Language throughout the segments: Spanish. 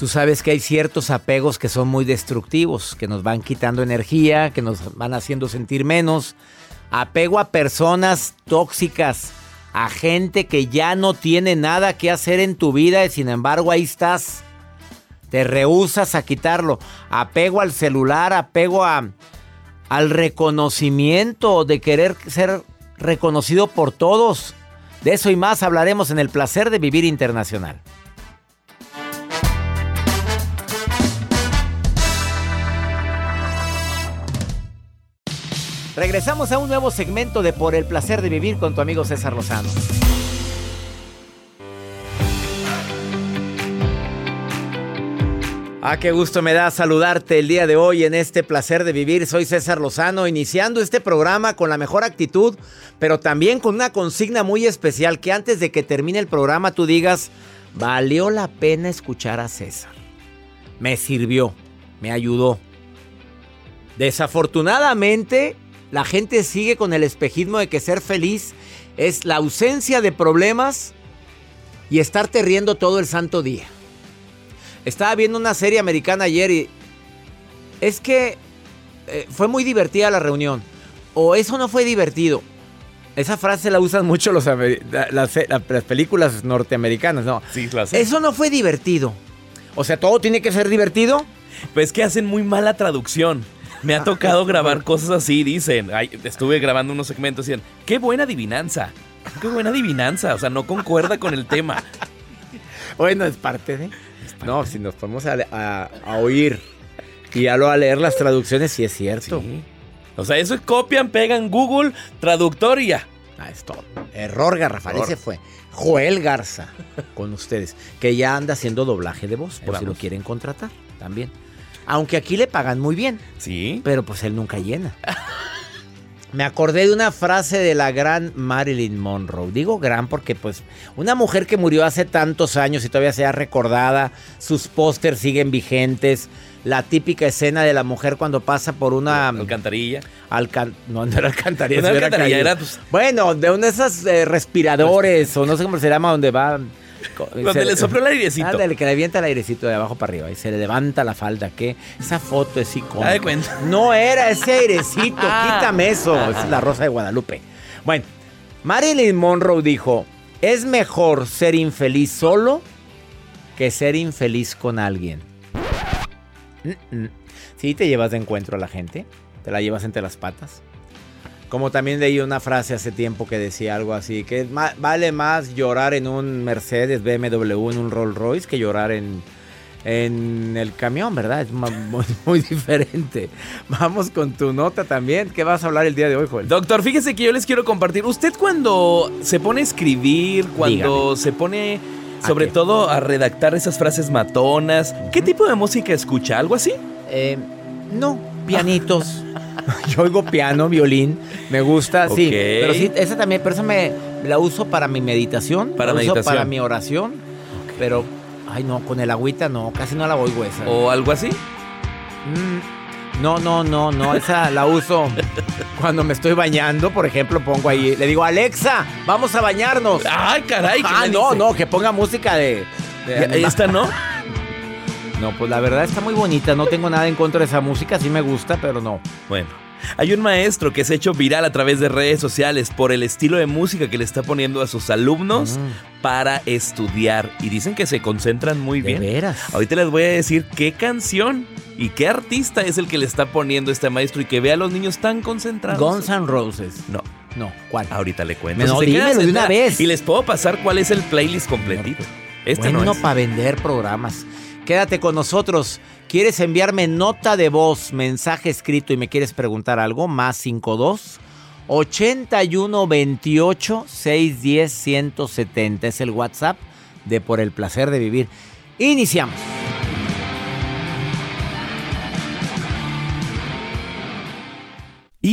Tú sabes que hay ciertos apegos que son muy destructivos, que nos van quitando energía, que nos van haciendo sentir menos. Apego a personas tóxicas, a gente que ya no tiene nada que hacer en tu vida y sin embargo ahí estás. Te rehusas a quitarlo. Apego al celular, apego a, al reconocimiento, de querer ser reconocido por todos. De eso y más hablaremos en el placer de vivir internacional. Regresamos a un nuevo segmento de Por el placer de vivir con tu amigo César Lozano. Ah, qué gusto me da saludarte el día de hoy en este placer de vivir. Soy César Lozano, iniciando este programa con la mejor actitud, pero también con una consigna muy especial que antes de que termine el programa tú digas, valió la pena escuchar a César. Me sirvió, me ayudó. Desafortunadamente, la gente sigue con el espejismo de que ser feliz es la ausencia de problemas y estarte riendo todo el santo día. Estaba viendo una serie americana ayer y es que eh, fue muy divertida la reunión. O eso no fue divertido. Esa frase la usan mucho los las, las, películas norteamericanas, ¿no? Sí, claro. Eso no fue divertido. O sea, todo tiene que ser divertido. Pues que hacen muy mala traducción. Me ha tocado grabar cosas así, dicen. estuve grabando unos segmentos y dicen, qué buena adivinanza. Qué buena adivinanza. O sea, no concuerda con el tema. Bueno, es parte de... No, si nos ponemos a, oír y a, lo, a leer las traducciones, sí es cierto. O sea, eso es copian, pegan Google, traductor y ya. Ah, es todo. Error, Garrafal. Ese fue Joel Garza con ustedes, que ya anda haciendo doblaje de voz, por si lo quieren contratar también. Aunque aquí le pagan muy bien. Sí. Pero pues él nunca llena. Me acordé de una frase de la gran Marilyn Monroe. Digo gran porque pues una mujer que murió hace tantos años y todavía sea recordada, sus pósters siguen vigentes, la típica escena de la mujer cuando pasa por una alcantarilla. Alcan no, no era alcantarilla, una alcantarilla era, pues... Bueno, de una de esas eh, respiradores o no sé cómo se llama donde va donde le sopló el airecito. Ándale, que le avienta el airecito de abajo para arriba y se le levanta la falda. ¿Qué? Esa foto es icónica. de cuenta. No era ese airecito, ah. quítame eso. Es la rosa de Guadalupe. Bueno, Marilyn Monroe dijo: Es mejor ser infeliz solo que ser infeliz con alguien. Si te llevas de encuentro a la gente, te la llevas entre las patas. Como también leí una frase hace tiempo que decía algo así, que vale más llorar en un Mercedes BMW, en un Rolls Royce, que llorar en, en el camión, ¿verdad? Es muy, diferente. Vamos con tu nota también. ¿Qué vas a hablar el día de hoy, Joel? Doctor, fíjese que yo les quiero compartir. Usted cuando se pone a escribir, cuando se pone sobre todo a redactar esas frases matonas, ¿qué tipo de música escucha? ¿Algo así? Eh, no, pianitos. Yo oigo piano, violín, me gusta, sí. Pero sí, esa también, pero esa me la uso para mi meditación. Para la uso meditación. para mi oración. Pero, ay no, con el agüita no, casi no la oigo esa. ¿O algo así? Mm, no, no, no, no, esa la uso cuando me estoy bañando, por ejemplo, pongo ahí, le digo, Alexa, vamos a bañarnos. Ay, caray. ¿qué Ah, no, dice? no, que ponga música de... de ¿Esta no? No, pues la verdad está muy bonita, no tengo nada en contra de esa música, sí me gusta, pero no. Bueno, hay un maestro que se ha hecho viral a través de redes sociales por el estilo de música que le está poniendo a sus alumnos para estudiar. Y dicen que se concentran muy De bien. veras. Ahorita les voy a decir qué canción y qué artista es el que le está poniendo este maestro y que ve a los niños tan concentrados. Guns N' Roses. No, No, ¿cuál? ahorita le cuento. No, dímelo de una vez. Y les puedo pasar cuál es el playlist completito. Este bueno no es. para vender programas. Quédate con nosotros. ¿Quieres enviarme nota de voz, mensaje escrito y me quieres preguntar algo? Más 52 81 28 610 170 es el WhatsApp de Por el placer de vivir. Iniciamos.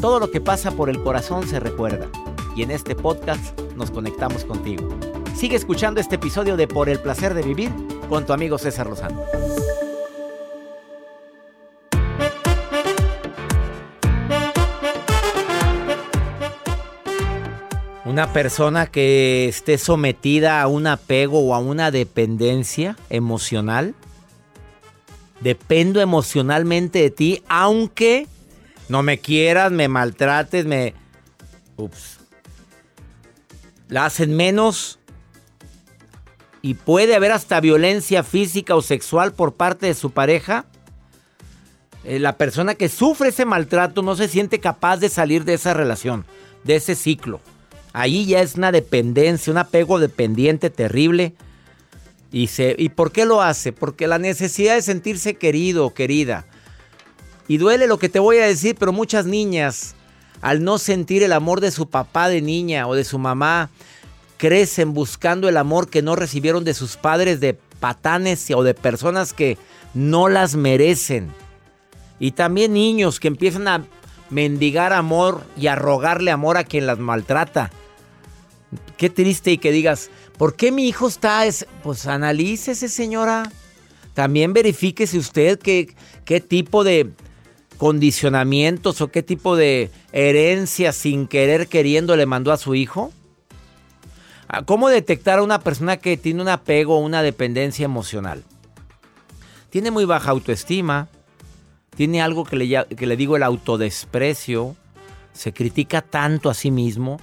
Todo lo que pasa por el corazón se recuerda. Y en este podcast nos conectamos contigo. Sigue escuchando este episodio de Por el placer de vivir con tu amigo César Lozano. Una persona que esté sometida a un apego o a una dependencia emocional. Dependo emocionalmente de ti, aunque no me quieras, me maltrates, me... Ups. La hacen menos. Y puede haber hasta violencia física o sexual por parte de su pareja. Eh, la persona que sufre ese maltrato no se siente capaz de salir de esa relación, de ese ciclo. Ahí ya es una dependencia, un apego dependiente terrible. Y, se, ¿Y por qué lo hace? Porque la necesidad de sentirse querido o querida. Y duele lo que te voy a decir, pero muchas niñas, al no sentir el amor de su papá de niña o de su mamá, crecen buscando el amor que no recibieron de sus padres de patanes o de personas que no las merecen. Y también niños que empiezan a mendigar amor y a rogarle amor a quien las maltrata. Qué triste y que digas, ¿por qué mi hijo está? es-?" Pues analícese, señora. También verifíquese usted qué, qué tipo de condicionamientos o qué tipo de herencia sin querer queriendo le mandó a su hijo. Ah, ¿Cómo detectar a una persona que tiene un apego o una dependencia emocional? Tiene muy baja autoestima, tiene algo que le, que le digo el autodesprecio, se critica tanto a sí mismo,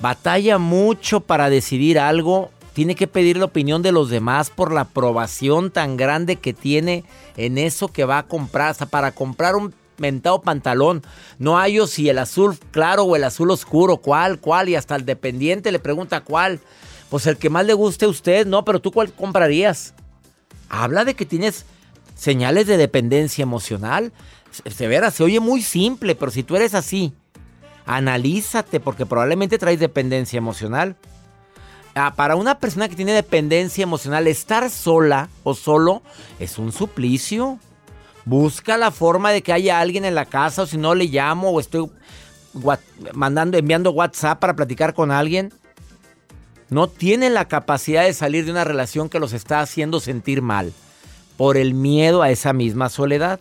batalla mucho para decidir algo, tiene que pedir la opinión de los demás por la aprobación tan grande que tiene en eso que va a comprar, hasta para comprar un mentado pantalón. No hay si el azul claro o el azul oscuro, cuál, cuál, y hasta el dependiente le pregunta cuál. Pues el que más le guste a usted, no, pero tú cuál comprarías. Habla de que tienes señales de dependencia emocional. Se verá, se oye muy simple, pero si tú eres así, analízate porque probablemente traes dependencia emocional. Ah, para una persona que tiene dependencia emocional, estar sola o solo es un suplicio. Busca la forma de que haya alguien en la casa o si no le llamo o estoy mandando, enviando WhatsApp para platicar con alguien. No tienen la capacidad de salir de una relación que los está haciendo sentir mal por el miedo a esa misma soledad.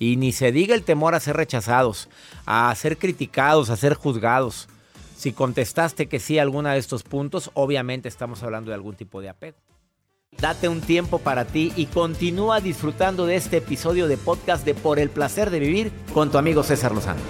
Y ni se diga el temor a ser rechazados, a ser criticados, a ser juzgados. Si contestaste que sí a alguna de estos puntos, obviamente estamos hablando de algún tipo de apego. Date un tiempo para ti y continúa disfrutando de este episodio de podcast de Por el placer de vivir con tu amigo César Lozano.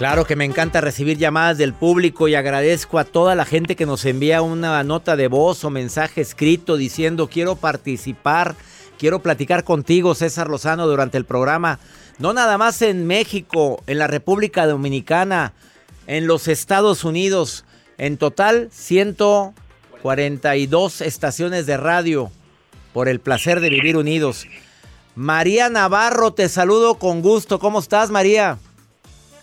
Claro que me encanta recibir llamadas del público y agradezco a toda la gente que nos envía una nota de voz o mensaje escrito diciendo quiero participar, quiero platicar contigo César Lozano durante el programa. No nada más en México, en la República Dominicana, en los Estados Unidos. En total, 142 estaciones de radio por el placer de vivir unidos. María Navarro, te saludo con gusto. ¿Cómo estás, María?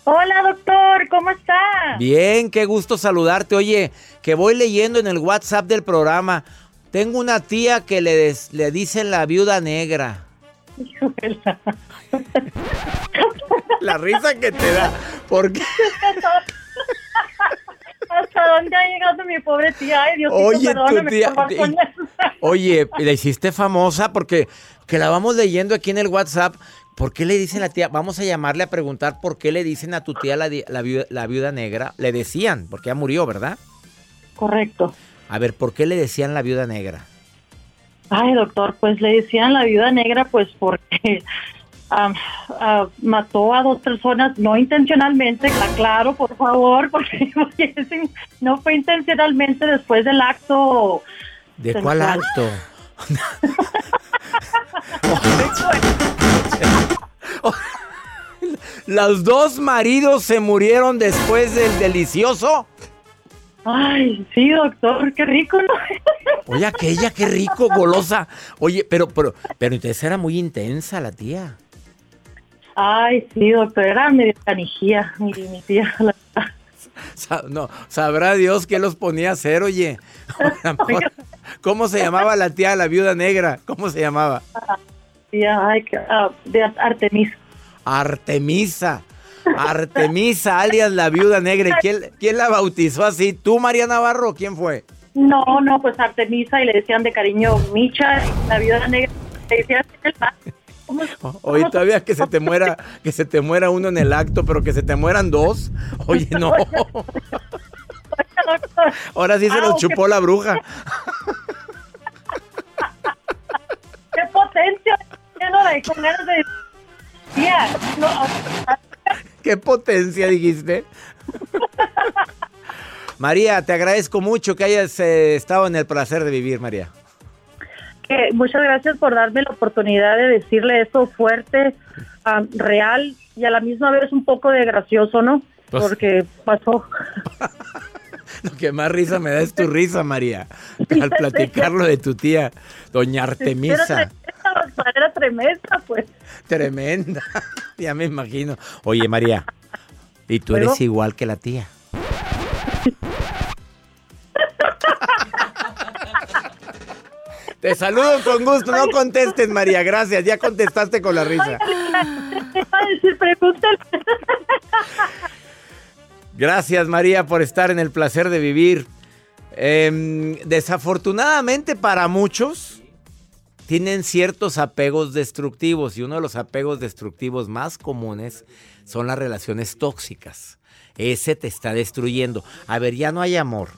Hola, doctor, ¿cómo está? Bien, qué gusto saludarte. Oye, que voy leyendo en el WhatsApp del programa. Tengo una tía que le, le dicen la viuda negra. la risa que te da. ¿Por qué? ¿Hasta dónde ha llegado mi pobre tía? Ay, Dios oye, tu tía, oye, la hiciste famosa porque que la vamos leyendo aquí en el WhatsApp ¿Por qué le dicen a la tía? Vamos a llamarle a preguntar por qué le dicen a tu tía la, viuda, negra. Le decían, porque ya murió, ¿verdad? Correcto. A ver, ¿por qué le decían la viuda negra? Ay, doctor, pues le decían la viuda negra, pues porque ah, mató a dos personas, no intencionalmente, claro, por favor, porque, no fue intencionalmente después del acto. ¿De cuál acto? ¿Los dos maridos se murieron después del delicioso? Ay, sí, doctor, qué rico, ¿no? Oye, aquella, qué rico, golosa. Oye, pero, pero, pero entonces era muy intensa la tía. Ay, sí, doctor, era medio canijía, mi, mi tía. no, sabrá Dios qué los ponía a hacer, oye. ¿Cómo se llamaba la tía, la viuda negra? ¿Cómo se llamaba? ay, uh, de Artemisa. Artemisa. Artemisa, alias la viuda negra. ¿Quién, ¿Quién la bautizó así? ¿Tú, María Navarro? ¿Quién fue? No, no, pues Artemisa y le decían de cariño Micha, la viuda negra. Le decían Oye, todavía que se te muera, que se te muera uno en el acto, pero que se te mueran dos. Oye, no. Ahora sí se nos chupó la bruja. ¡Qué potencia! Con ganas de... ¿Qué potencia dijiste? María, te agradezco mucho que hayas eh, estado en el placer de vivir, María. muchas gracias por darme la oportunidad de decirle eso fuerte, real y a la misma vez un poco de gracioso, ¿no? Pues Porque pasó. Lo que más risa me da es tu risa, María, al platicarlo de tu tía, doña Artemisa. Era tremenda, pues. Tremenda, ya me imagino. Oye, María, y tú eres igual que la tía. Te saludo con gusto, no contestes, María, gracias, ya contestaste con la risa. Gracias María por estar en el placer de vivir. Em, desafortunadamente para muchos tienen ciertos apegos destructivos y uno de los apegos destructivos más comunes son las relaciones tóxicas. Ese te está destruyendo. A ver, ya no hay amor.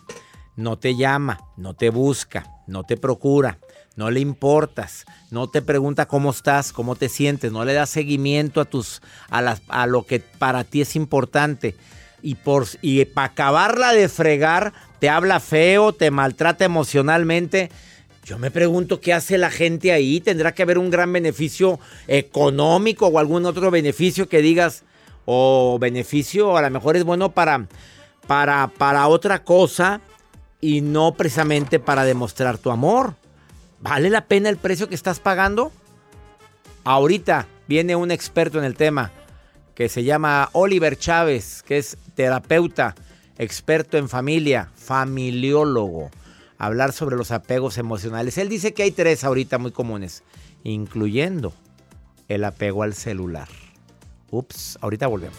No te llama, no te busca, no te procura, no le importas, no te pregunta cómo estás, cómo te sientes, no le das seguimiento a tus a, las, a lo que para ti es importante y, por, y para acabarla de fregar, te habla feo, te maltrata emocionalmente. Yo me pregunto qué hace la gente ahí. ¿Tendrá que haber un gran beneficio económico o algún otro beneficio que digas? O beneficio a lo mejor es bueno para, para, para otra cosa y no precisamente para demostrar tu amor. ¿Vale la pena el precio que estás pagando? Ahorita viene un experto en el tema que se llama Oliver Chávez, que es terapeuta, experto en familia, familiólogo, hablar sobre los apegos emocionales. Él dice que hay tres ahorita muy comunes, incluyendo el apego al celular. Ups, ahorita volvemos.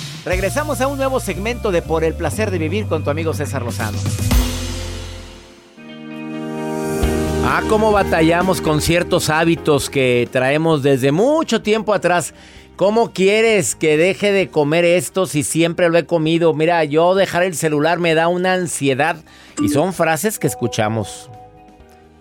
Regresamos a un nuevo segmento de Por el Placer de Vivir con tu amigo César Lozano. Ah, cómo batallamos con ciertos hábitos que traemos desde mucho tiempo atrás. ¿Cómo quieres que deje de comer esto si siempre lo he comido? Mira, yo dejar el celular me da una ansiedad. Y son frases que escuchamos.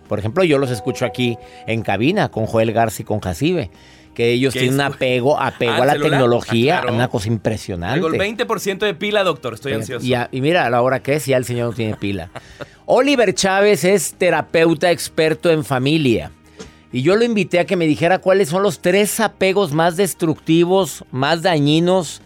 Por ejemplo, yo los escucho aquí en cabina con Joel Garza y con Jacibe. Que ellos ¿Qué tienen un apego, apego Ah, a la celular. tecnología, Ah, claro. una cosa impresionante. Tengo el 20% de pila, doctor. Estoy ansioso. Y, a- y mira, a la hora que es, ya el señor no tiene pila. Oliver Chávez es terapeuta experto en familia. Y yo lo invité a que me dijera cuáles son los tres apegos más destructivos, más dañinos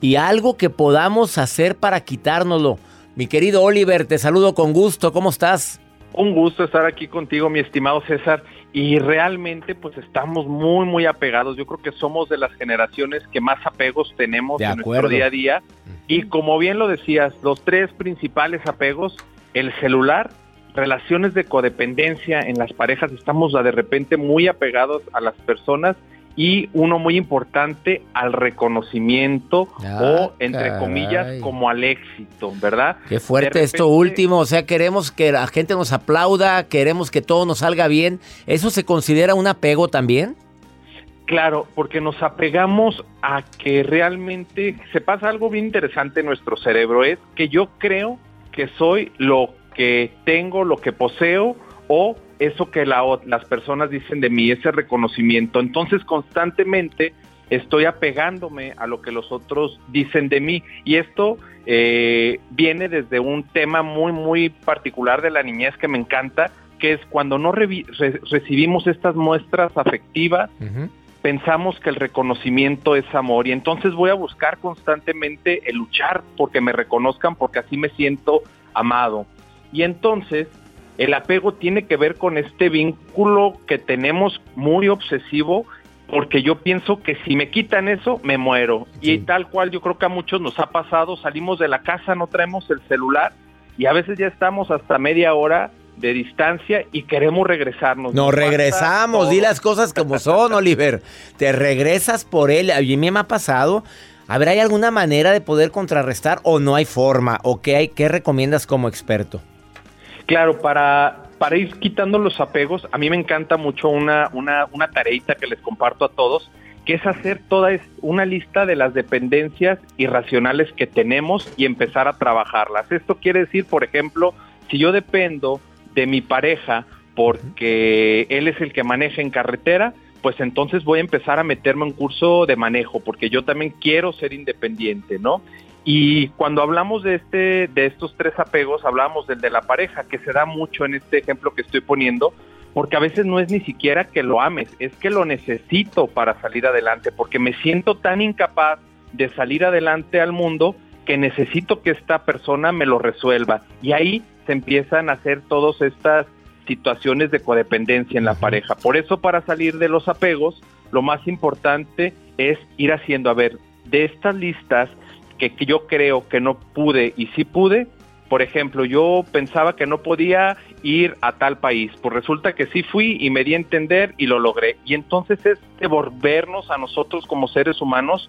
y algo que podamos hacer para quitárnoslo. Mi querido Oliver, te saludo con gusto. ¿Cómo estás? Un gusto estar aquí contigo, mi estimado César. Y realmente, pues estamos muy, muy apegados. Yo creo que somos de las generaciones que más apegos tenemos De en acuerdo. nuestro día a día. Y como bien lo decías, los tres principales apegos, el celular, relaciones de codependencia en las parejas, estamos de repente muy apegados a las personas y uno muy importante al reconocimiento Ah, o, entre caray. comillas, como al éxito, ¿verdad? Qué fuerte esto último. O sea, queremos que la gente nos aplauda, queremos que todo nos salga bien. ¿Eso se considera un apego también? Claro, porque nos apegamos a que realmente se pasa algo bien interesante en nuestro cerebro, es que yo creo que soy lo que tengo, lo que poseo o eso que la las personas dicen de mí, ese reconocimiento. Entonces constantemente estoy apegándome a lo que los otros dicen de mí y esto eh, viene desde un tema muy, muy particular de la niñez que me encanta, que es cuando no re- recibimos estas muestras afectivas, pensamos que el reconocimiento es amor y entonces voy a buscar constantemente el luchar porque me reconozcan porque así me siento amado. Y entonces el apego tiene que ver con este vínculo que tenemos muy obsesivo porque yo pienso que si me quitan eso, me muero. Y tal cual yo creo que a muchos nos ha pasado, salimos de la casa, no traemos el celular y a veces ya estamos hasta media hora de distancia y queremos regresarnos. Nos regresamos, di las cosas como son, Oliver. Te regresas por él. A mí me ha pasado. A ver, ¿hay alguna manera de poder contrarrestar o no hay forma? ¿O qué, hay, qué recomiendas como experto? Claro, para, para ir quitando los apegos, a mí me encanta mucho una, una, una tareita que les comparto a todos, que es hacer toda una lista de las dependencias irracionales que tenemos y empezar a trabajarlas. Esto quiere decir, por ejemplo, si yo dependo de mi pareja porque él es el que maneja en carretera, pues entonces voy a empezar a meterme en curso de manejo, porque yo también quiero ser independiente, ¿no? Y cuando hablamos de este, de estos tres apegos, hablamos del de la pareja, que se da mucho en este ejemplo que estoy poniendo, porque a veces no es ni siquiera que lo ames, es que lo necesito para salir adelante, porque me siento tan incapaz de salir adelante al mundo que necesito que esta persona me lo resuelva. Y ahí se empiezan a hacer todas estas situaciones de codependencia en la pareja. Por eso para salir de los apegos, lo más importante es ir haciendo, a ver, de estas listas que, yo creo que no pude y sí pude, por ejemplo, yo pensaba que no podía ir a tal país, pues resulta que sí fui y me di a entender y lo logré. Y entonces es devolvernos a nosotros como seres humanos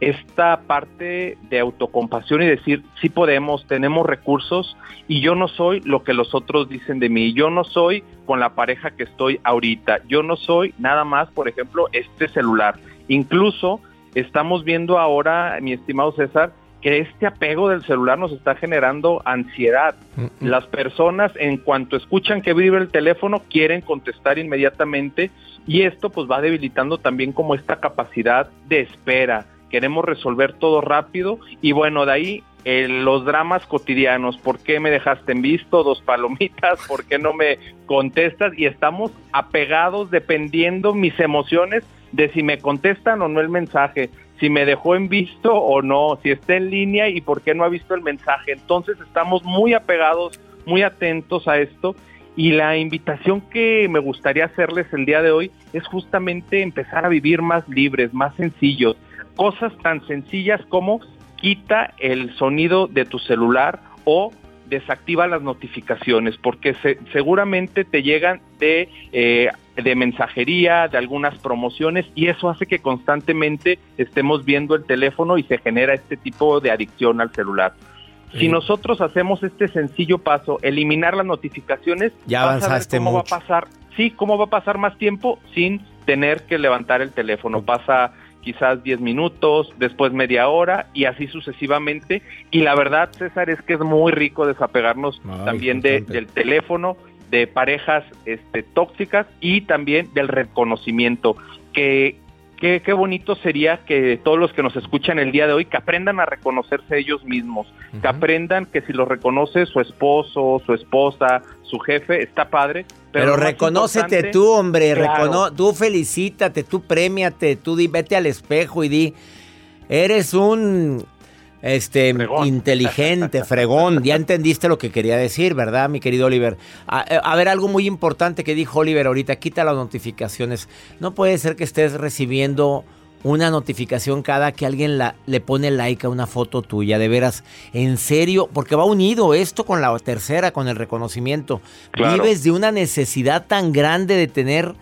esta parte de autocompasión y decir, sí podemos, tenemos recursos y yo no soy lo que los otros dicen de mí, yo no soy con la pareja que estoy ahorita, yo no soy nada más, por ejemplo, este celular. Incluso estamos viendo ahora, mi estimado César, que este apego del celular nos está generando ansiedad. Las personas en cuanto escuchan que vibre el teléfono quieren contestar inmediatamente y esto pues va debilitando también como esta capacidad de espera. Queremos resolver todo rápido y bueno, de ahí eh, los dramas cotidianos, ¿por qué me dejaste en visto? Dos palomitas, ¿por qué no me contestas? Y estamos apegados dependiendo mis emociones de si me contestan o no el mensaje, si me dejó en visto o no, si está en línea y por qué no ha visto el mensaje. Entonces estamos muy apegados, muy atentos a esto y la invitación que me gustaría hacerles el día de hoy es justamente empezar a vivir más libres, más sencillos. Cosas tan sencillas como quita el sonido de tu celular o desactiva las notificaciones porque seguramente te llegan de, eh, de mensajería, de algunas promociones y eso hace que constantemente estemos viendo el teléfono y se genera este tipo de adicción al celular. Si nosotros hacemos este sencillo paso, eliminar las notificaciones, ya avanzaste cómo va a pasar, sí, cómo va a pasar más tiempo sin tener que levantar el teléfono. Pasa quizás 10 minutos, después media hora y así sucesivamente. Y la verdad, César, es que es muy rico desapegarnos también de, del teléfono, de parejas este, tóxicas y también del reconocimiento, que Qué, qué, bonito sería que todos los que nos escuchan el día de hoy, que aprendan a reconocerse ellos mismos, que aprendan que si lo reconoce su esposo, su esposa, su jefe, está padre. Pero, reconócete tú, hombre, tú felicítate, tú premiate, tú di, vete al espejo y di, eres un este, inteligente, fregón. Ya entendiste lo que quería decir, ¿verdad, mi querido Oliver? Eh, a, ver, algo muy importante que dijo Oliver ahorita, quita las notificaciones. No puede ser que estés recibiendo una notificación cada que alguien la, le pone like a una foto tuya, de veras, en serio, porque va unido esto con la tercera, con el reconocimiento. Vives de una necesidad tan grande de tener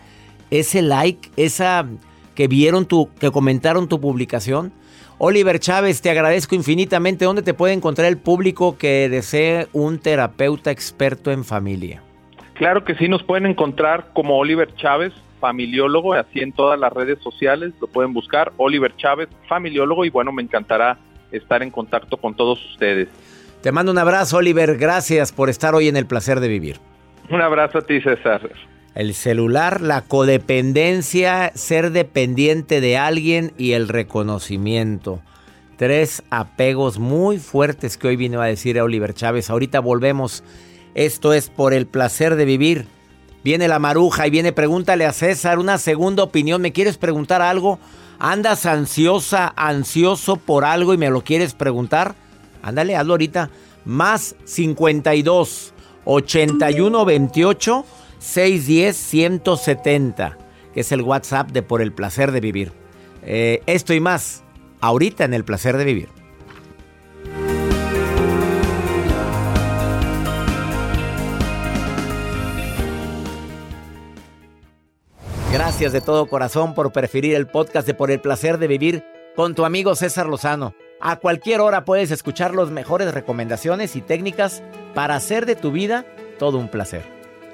ese like, esa que vieron tu, que comentaron tu publicación. Oliver Chávez, te agradezco infinitamente. ¿Dónde te puede encontrar el público que desee un terapeuta experto en familia? Claro que sí, nos pueden encontrar como Oliver Chávez, familiólogo, así en todas las redes sociales, lo pueden buscar, Oliver Chávez, familiólogo, y bueno, me encantará estar en contacto con todos ustedes. Te mando un abrazo, Oliver, gracias por estar hoy en el placer de vivir. Un abrazo a ti, César el celular, la codependencia, ser dependiente de alguien y el reconocimiento. Tres apegos muy fuertes que hoy vino a decir Oliver Chávez. Ahorita volvemos. Esto es por el placer de vivir. Viene la maruja y viene, pregúntale a César una segunda opinión. ¿Me quieres preguntar algo? ¿Andas ansiosa, ansioso por algo y me lo quieres preguntar? Ándale, hazlo ahorita. Más 52 81 28 610-170, que es el WhatsApp de Por el Placer de Vivir. Eh, esto y más, ahorita en el Placer de Vivir. Gracias de todo corazón por preferir el podcast de Por el Placer de Vivir con tu amigo César Lozano. A cualquier hora puedes escuchar las mejores recomendaciones y técnicas para hacer de tu vida todo un placer.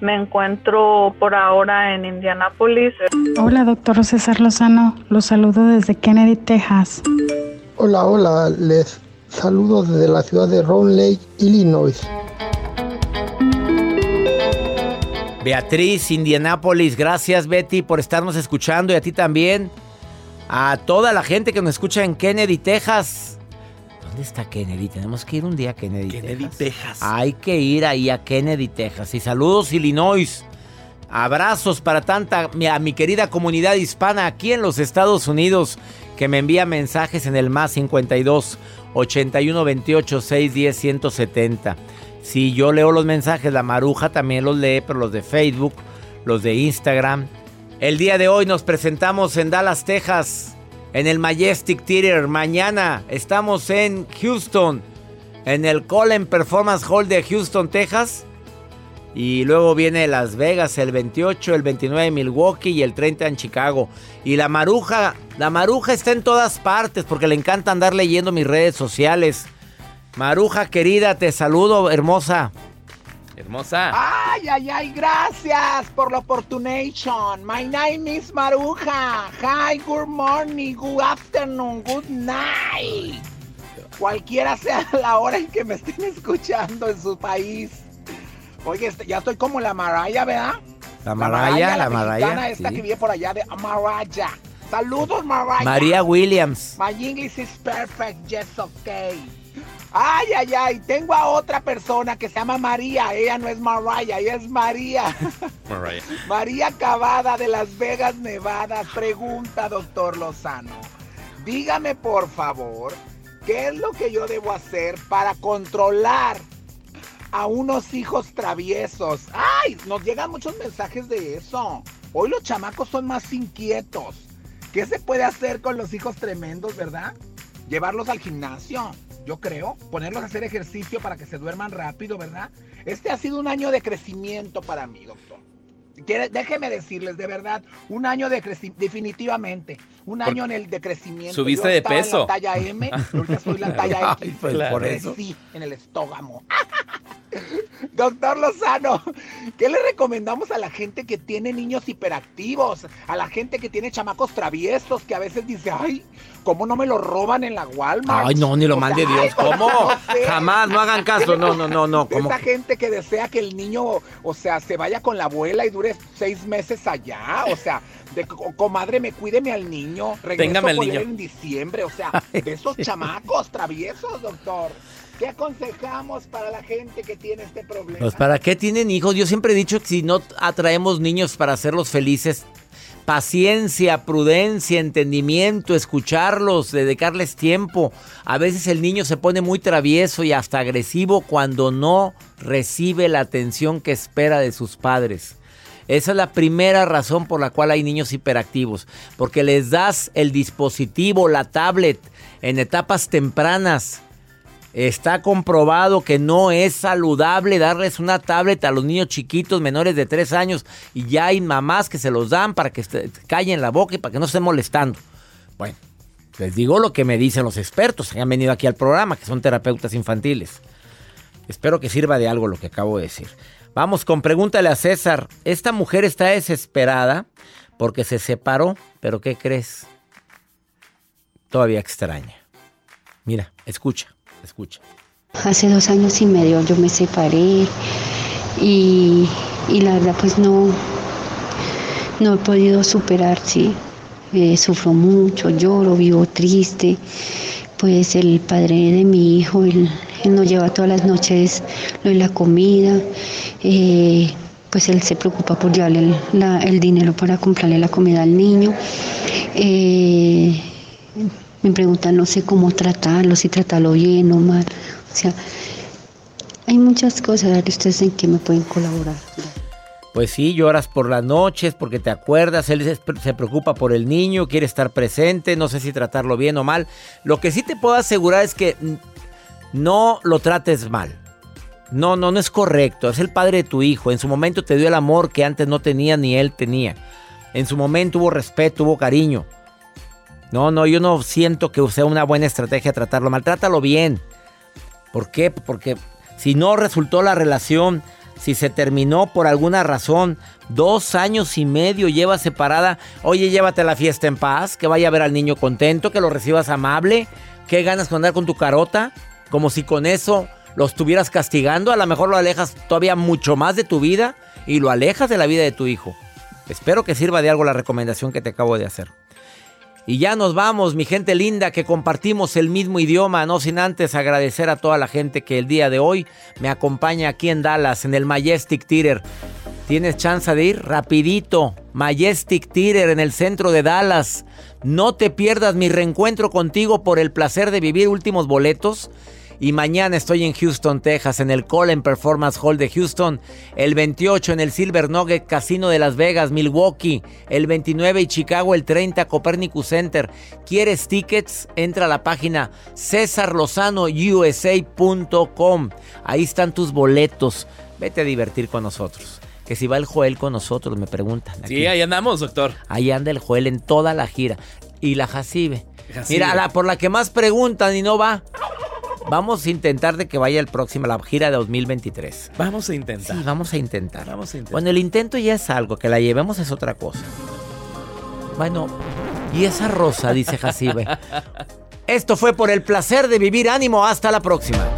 Me encuentro por ahora en Indianápolis. Hola, doctor César Lozano. Los saludo desde Kennedy, Texas. Hola, hola. Les saludo desde la ciudad de Round Lake, Illinois. Beatriz, Indianápolis, gracias Betty por estarnos escuchando y a ti también. A toda la gente que nos escucha en Kennedy, Texas. ¿Dónde está Kennedy? Tenemos que ir un día a Kennedy, Kennedy Texas. Hay que ir ahí a Kennedy, Texas. Y saludos, Illinois. Abrazos para tanta a mi querida comunidad hispana aquí en los Estados Unidos que me envía mensajes en el más 52 81 28 610 170. Si yo leo los mensajes, la Maruja también los lee, pero los de Facebook, los de Instagram. El día de hoy nos presentamos en Dallas, Texas en el Majestic Theater. Mañana estamos en Houston, en el Colin Performance Hall de Houston, Texas. Y luego viene Las Vegas el 28, el 29 en Milwaukee y el 30 en Chicago. Y la maruja, la maruja está en todas partes porque le encanta andar leyendo mis redes sociales. Maruja querida, te saludo, hermosa. Hermosa. Ay, ay, ay, gracias por la opportunation. My name is Maruja. Hi, good morning, good afternoon, good night. Cualquiera sea la hora en que me estén escuchando en su país. Oye, este, ya estoy como la Maraya, ¿verdad? La Maraya, la, Maraya. esta sí. que viene por allá de Maraya. Saludos, Maraya. María Williams. My English is perfect, yes, okay. Ay, ay, ay, tengo a otra persona que se llama María. Ella no es Mariah, ella es María. Mariah. María Cavada de Las Vegas, Nevada. Pregunta, doctor Lozano. Dígame, por favor, ¿qué es lo que yo debo hacer para controlar a unos hijos traviesos? Ay, nos llegan muchos mensajes de eso. Hoy los chamacos son más inquietos. ¿Qué se puede hacer con los hijos tremendos, verdad? Llevarlos al gimnasio, yo creo. Ponerlos a hacer ejercicio para que se duerman rápido, ¿verdad? Este ha sido un año de crecimiento para mí, doctor. Quiere- Déjeme decirles, de verdad, un año de crecimiento, definitivamente, un año en el de crecimiento. subiste Yo de estaba en peso. la talla M, ahorita soy la talla Ay, X. pues, por eso. Crecí en el estómago. Doctor Lozano, ¿qué le recomendamos a la gente que tiene niños hiperactivos? A la gente que tiene chamacos traviesos que a veces dice, ay, ¿cómo no me lo roban en la Walmart? Ay, no, ni lo O mande sea, Dios. ¿Cómo? no sé. Jamás, no hagan caso. No, no, no, no. De ¿Cómo? Esa gente que desea que el niño, o sea, se vaya con la abuela y dure seis meses allá. O sea, de co- comadre, me cuídeme al niño. Regreso Téngame con niño. en diciembre. O sea, de esos chamacos traviesos, doctor. ¿Qué aconsejamos para la gente que tiene este problema? Pues ¿para qué tienen hijos? Yo siempre he dicho que si no atraemos niños para hacerlos felices, paciencia, prudencia, entendimiento, escucharlos, dedicarles tiempo. A veces el niño se pone muy travieso y hasta agresivo cuando no recibe la atención que espera de sus padres. Esa es la primera razón por la cual hay niños hiperactivos, porque les das el dispositivo, la tablet, en etapas tempranas. Está comprobado que no es saludable darles una tablet a los niños chiquitos menores de 3 años y ya hay mamás que se los dan para que callen la boca y para que no estén molestando. Bueno, les digo lo que me dicen los expertos que han venido aquí al programa, que son terapeutas infantiles. Espero que sirva de algo lo que acabo de decir. Vamos con pregúntale a César. Esta mujer está desesperada porque se separó, pero ¿qué crees? Todavía extraña. Mira, escucha, escucha. Hace dos años y medio yo me separé y, y la verdad pues no, no he podido superar, sí. Eh, sufro mucho, lloro, vivo triste. Pues el padre de mi hijo, él, nos lleva todas las noches lo de la comida. eh, pues él se preocupa por llevarle el dinero para comprarle la comida al niño. Eh, me preguntan, no sé cómo tratarlo, si tratarlo bien o mal. O sea, hay muchas cosas, ustedes en qué me pueden colaborar. Pues sí, lloras por las noches porque te acuerdas, él se, preocupa por el niño, quiere estar presente, no sé si tratarlo bien o mal. Lo que sí te puedo asegurar es que no lo trates mal. No, no, no es correcto. Es el padre de tu hijo. En su momento te dio el amor que antes no tenía ni él tenía. En su momento hubo respeto, hubo cariño. No, no, yo no siento que sea una buena estrategia tratarlo mal. Trátalo bien. ¿Por qué? Porque si no resultó la relación, si se terminó por alguna razón, dos años y medio lleva separada, oye, llévate la fiesta en paz, que vaya a ver al niño contento, que lo recibas amable, ¿qué ganas con andar con tu carota? Como si con eso lo estuvieras castigando, a lo mejor lo alejas todavía mucho más de tu vida y lo alejas de la vida de tu hijo. Espero que sirva de algo la recomendación que te acabo de hacer. Y ya nos vamos, mi gente linda, que compartimos el mismo idioma, no sin antes agradecer a toda la gente que el día de hoy me acompaña aquí en Dallas, en el Majestic Theater. Tienes chance de ir rapidito, Majestic Theater en el centro de Dallas. No te pierdas mi reencuentro contigo por el placer de vivir últimos boletos. Y mañana estoy en Houston, Texas, en el Colin Performance Hall de Houston. El 28 en el Silver Nugget Casino de Las Vegas, Milwaukee. El 29 en Chicago, el 30 Copernicus Center. ¿Quieres tickets? Entra a la página cesarlozanousa.com. Ahí están tus boletos. Vete a divertir con nosotros. Que si va el Joel con nosotros, me preguntan. Sí, ahí andamos, doctor. Ahí anda el Joel en toda la gira. Y la Jacibe. Mira, la, por la que más preguntan y no va. Vamos a intentar de que vaya el próximo, la gira de 2023. Vamos a intentar. Sí, vamos a intentar. Vamos a intentar. Bueno, el intento ya es algo, que la llevemos es otra cosa. Bueno, y esa rosa, dice Jacibe. Esto fue por el placer de vivir ánimo. Hasta la próxima.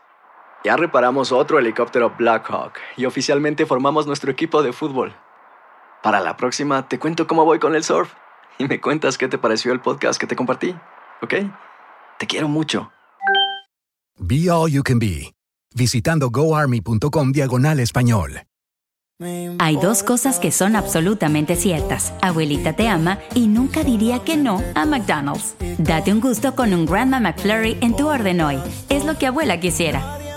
Ya reparamos otro helicóptero Blackhawk y oficialmente formamos nuestro equipo de fútbol. Para la próxima te cuento cómo voy con el surf y me cuentas qué te pareció el podcast que te compartí, ¿ok? Te quiero mucho. Be All You Can Be, visitando goarmy.com diagonal español. Hay dos cosas que son absolutamente ciertas. Abuelita te ama y nunca diría que no a McDonald's. Date un gusto con un Grandma McFlurry en tu orden hoy. Es lo que abuela quisiera.